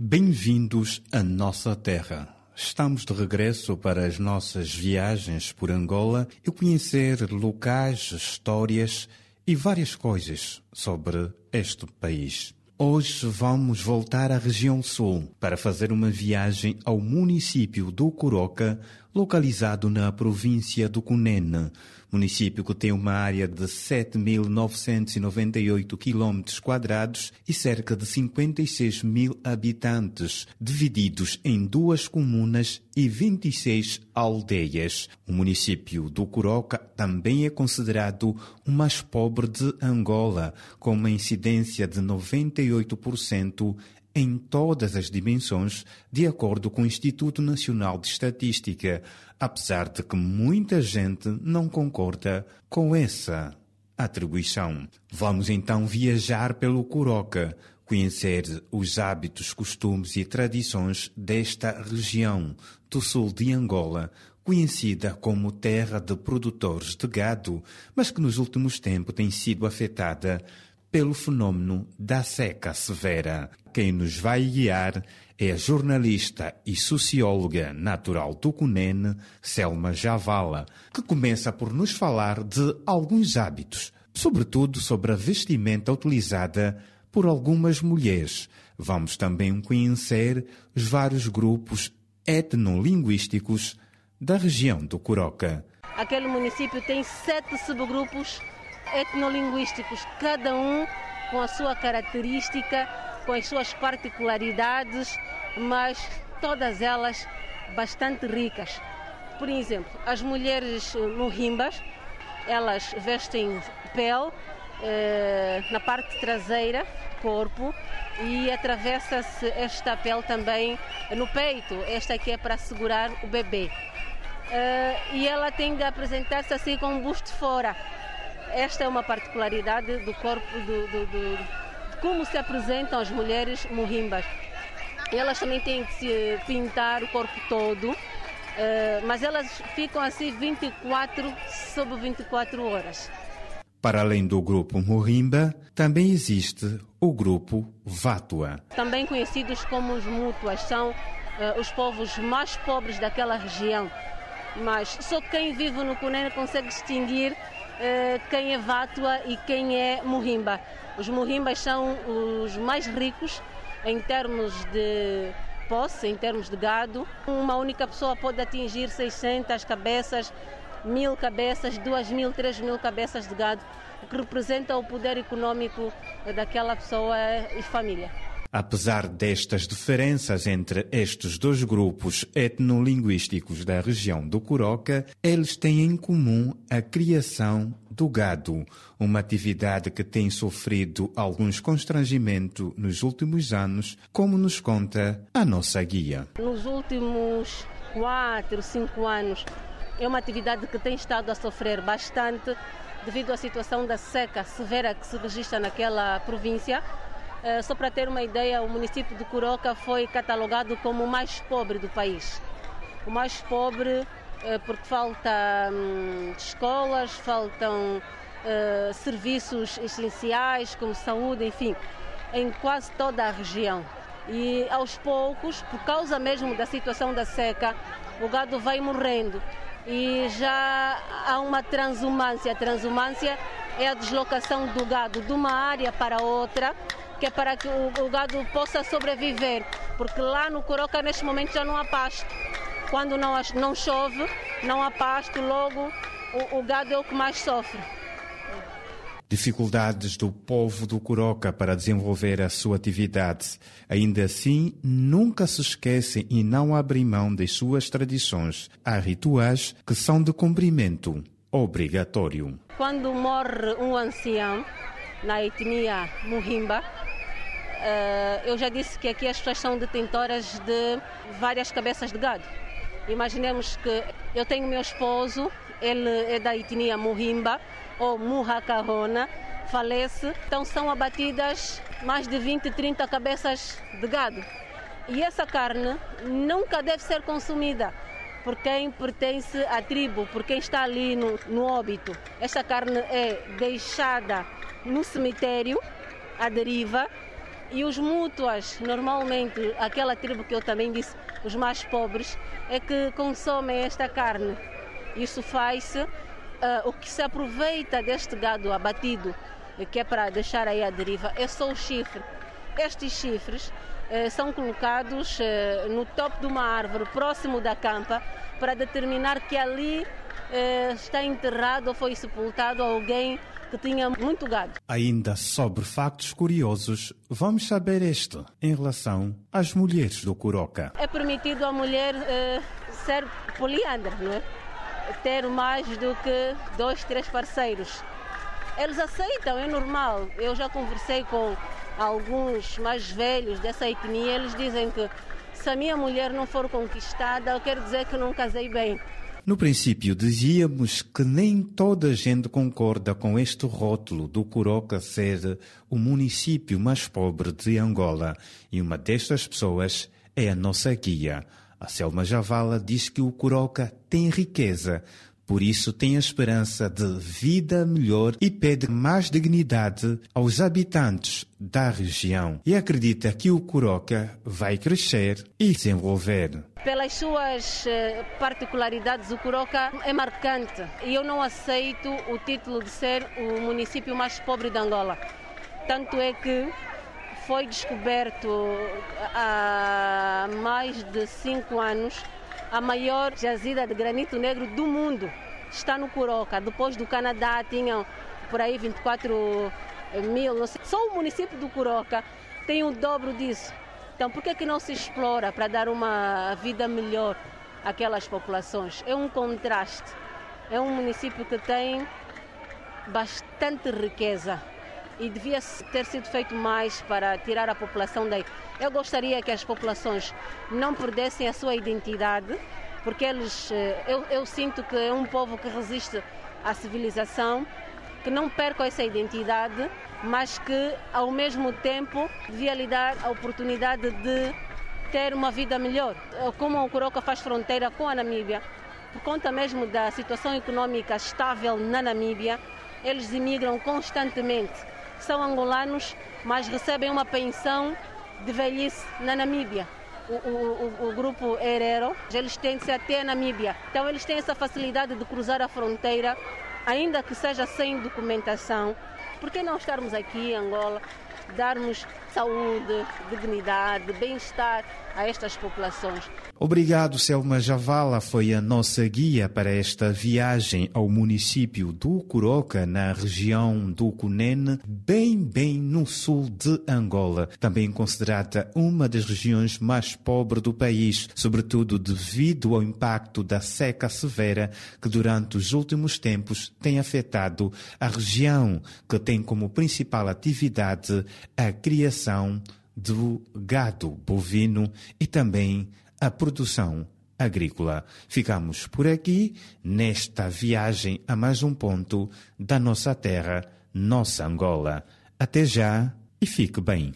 Bem-vindos à nossa terra. Estamos de regresso para as nossas viagens por Angola e conhecer locais, histórias e várias coisas sobre este país. Hoje vamos voltar à região sul para fazer uma viagem ao município do Coroca, localizado na província do Cunene, município que tem uma área de 7.998 km quadrados e cerca de 56 mil habitantes, divididos em duas comunas e 26 aldeias. O município do Coroca também é considerado o mais pobre de Angola, com uma incidência de 98% em todas as dimensões, de acordo com o Instituto Nacional de Estatística, apesar de que muita gente não concorda com essa atribuição. Vamos então viajar pelo Coroca, conhecer os hábitos, costumes e tradições desta região do sul de Angola, conhecida como terra de produtores de gado, mas que nos últimos tempos tem sido afetada pelo fenômeno da seca severa. Quem nos vai guiar é a jornalista e socióloga natural do Cunene, Selma Javala, que começa por nos falar de alguns hábitos, sobretudo sobre a vestimenta utilizada por algumas mulheres. Vamos também conhecer os vários grupos etnolinguísticos da região do Coroca. Aquele município tem sete subgrupos etnolinguísticos, cada um com a sua característica, com as suas particularidades, mas todas elas bastante ricas. Por exemplo, as mulheres morrimbas, elas vestem pele eh, na parte traseira, corpo, e atravessa-se esta pele também no peito. Esta aqui é para segurar o bebê. Eh, e ela tem de apresentar-se assim com o busto fora esta é uma particularidade do corpo, do, do, do, de como se apresentam as mulheres morrimbas. Elas também têm que se pintar o corpo todo, eh, mas elas ficam assim 24 sobre 24 horas. Para além do grupo Morimba, também existe o grupo Vátua. Também conhecidos como os Mútuas, são uh, os povos mais pobres daquela região. Mas só quem vive no Cunene consegue distinguir quem é Vátua e quem é Muhimba. Os Muhimbas são os mais ricos em termos de posse, em termos de gado. Uma única pessoa pode atingir 600 cabeças, mil cabeças, duas mil, três mil cabeças de gado, o que representa o poder econômico daquela pessoa e família. Apesar destas diferenças entre estes dois grupos etnolinguísticos da região do Coroca, eles têm em comum a criação do gado, uma atividade que tem sofrido alguns constrangimentos nos últimos anos, como nos conta a nossa guia. Nos últimos quatro, cinco anos, é uma atividade que tem estado a sofrer bastante devido à situação da seca severa que se registra naquela província só para ter uma ideia, o município de Curoca foi catalogado como o mais pobre do país. O mais pobre uh, porque falta um, escolas, faltam uh, serviços essenciais como saúde, enfim, em quase toda a região. E aos poucos, por causa mesmo da situação da seca, o gado vai morrendo e já há uma transumância. A transumância é a deslocação do gado de uma área para outra que é para que o, o gado possa sobreviver, porque lá no Coroca neste momento já não há pasto. Quando não, não chove, não há pasto, logo o, o gado é o que mais sofre. Dificuldades do povo do Coroca para desenvolver a sua atividade. Ainda assim, nunca se esquecem e não abrem mão das suas tradições. Há rituais que são de cumprimento obrigatório. Quando morre um ancião na etnia Muhimba, Uh, eu já disse que aqui as pessoas são detentoras de várias cabeças de gado. Imaginemos que eu tenho meu esposo, ele é da etnia Muhimba ou Muhakarona, falece, então são abatidas mais de 20, 30 cabeças de gado. E essa carne nunca deve ser consumida por quem pertence à tribo, por quem está ali no, no óbito. Esta carne é deixada no cemitério, à deriva, E os mútuas, normalmente, aquela tribo que eu também disse, os mais pobres, é que consomem esta carne. Isso faz-se, uh, o que se aproveita deste gado abatido, que é para deixar aí a deriva, é só o chifre. Estes chifres uh, são colocados uh, no topo de uma árvore, próximo da campa, para determinar que ali está enterrado ou foi sepultado alguém que tinha muito gado. Ainda sobre factos curiosos, vamos saber este em relação às mulheres do Curoca. É permitido a mulher uh, ser poliandra, não é? Ter mais do que dois, três parceiros. Eles aceitam, é normal. Eu já conversei com alguns mais velhos dessa etnia, eles dizem que se a minha mulher não for conquistada, eu quero dizer que não casei bem. No princípio, dizíamos que nem toda a gente concorda com este rótulo do Curoca ser o município mais pobre de Angola, e uma destas pessoas é a nossa guia. A Selma Javala diz que o Curoca tem riqueza, por isso tem a esperança de vida melhor e pede mais dignidade aos habitantes da região. E acredita que o Curoca vai crescer e desenvolver. Pelas suas eh, particularidades, o Curoca é marcante e eu não aceito o título de ser o município mais pobre de Angola. Tanto é que foi descoberto há mais de cinco anos a maior jazida de granito negro do mundo está no Curoca. Depois do Canadá tinham por aí 24 mil. Só o município do Curoca tem o dobro disso. Então por que, que não se explora para dar uma vida melhor àquelas populações? É um contraste. É um município que tem bastante riqueza e devia ter sido feito mais para tirar a população daí. Eu gostaria que as populações não perdessem a sua identidade, porque eles, eh, eu, eu sinto que é um povo que resiste à civilização, que não percam essa identidade, mas que ao mesmo tempo devia lhe dar a oportunidade de ter uma vida melhor. Como o Coroca faz fronteira com a Namíbia, por conta mesmo da situação econômica estável na Namíbia, eles imigram constantemente são angolanos, mas recebem uma pensão de velhice na Namíbia. O, o, o, grupo Herero, eles têm-se até a Namíbia. Então eles têm essa facilidade de cruzar a fronteira, ainda que seja sem documentação. Por que não estarmos aqui em Angola, darmos saúde, dignidade, bem-estar a estas populações? Obrigado, Selma Javala. Foi a nossa guia para esta viagem ao município do Curoca, na região do Cunene, bem, bem no sul de Angola. Também considerada uma das regiões mais pobres do país, sobretudo devido ao impacto da seca severa que durante os últimos tempos tem afetado a região, que tem como principal atividade a criação do gado bovino e também a produção agrícola. Ficamos por aqui nesta viagem a mais um ponto da nossa terra, nossa Angola. Até já e fique bem.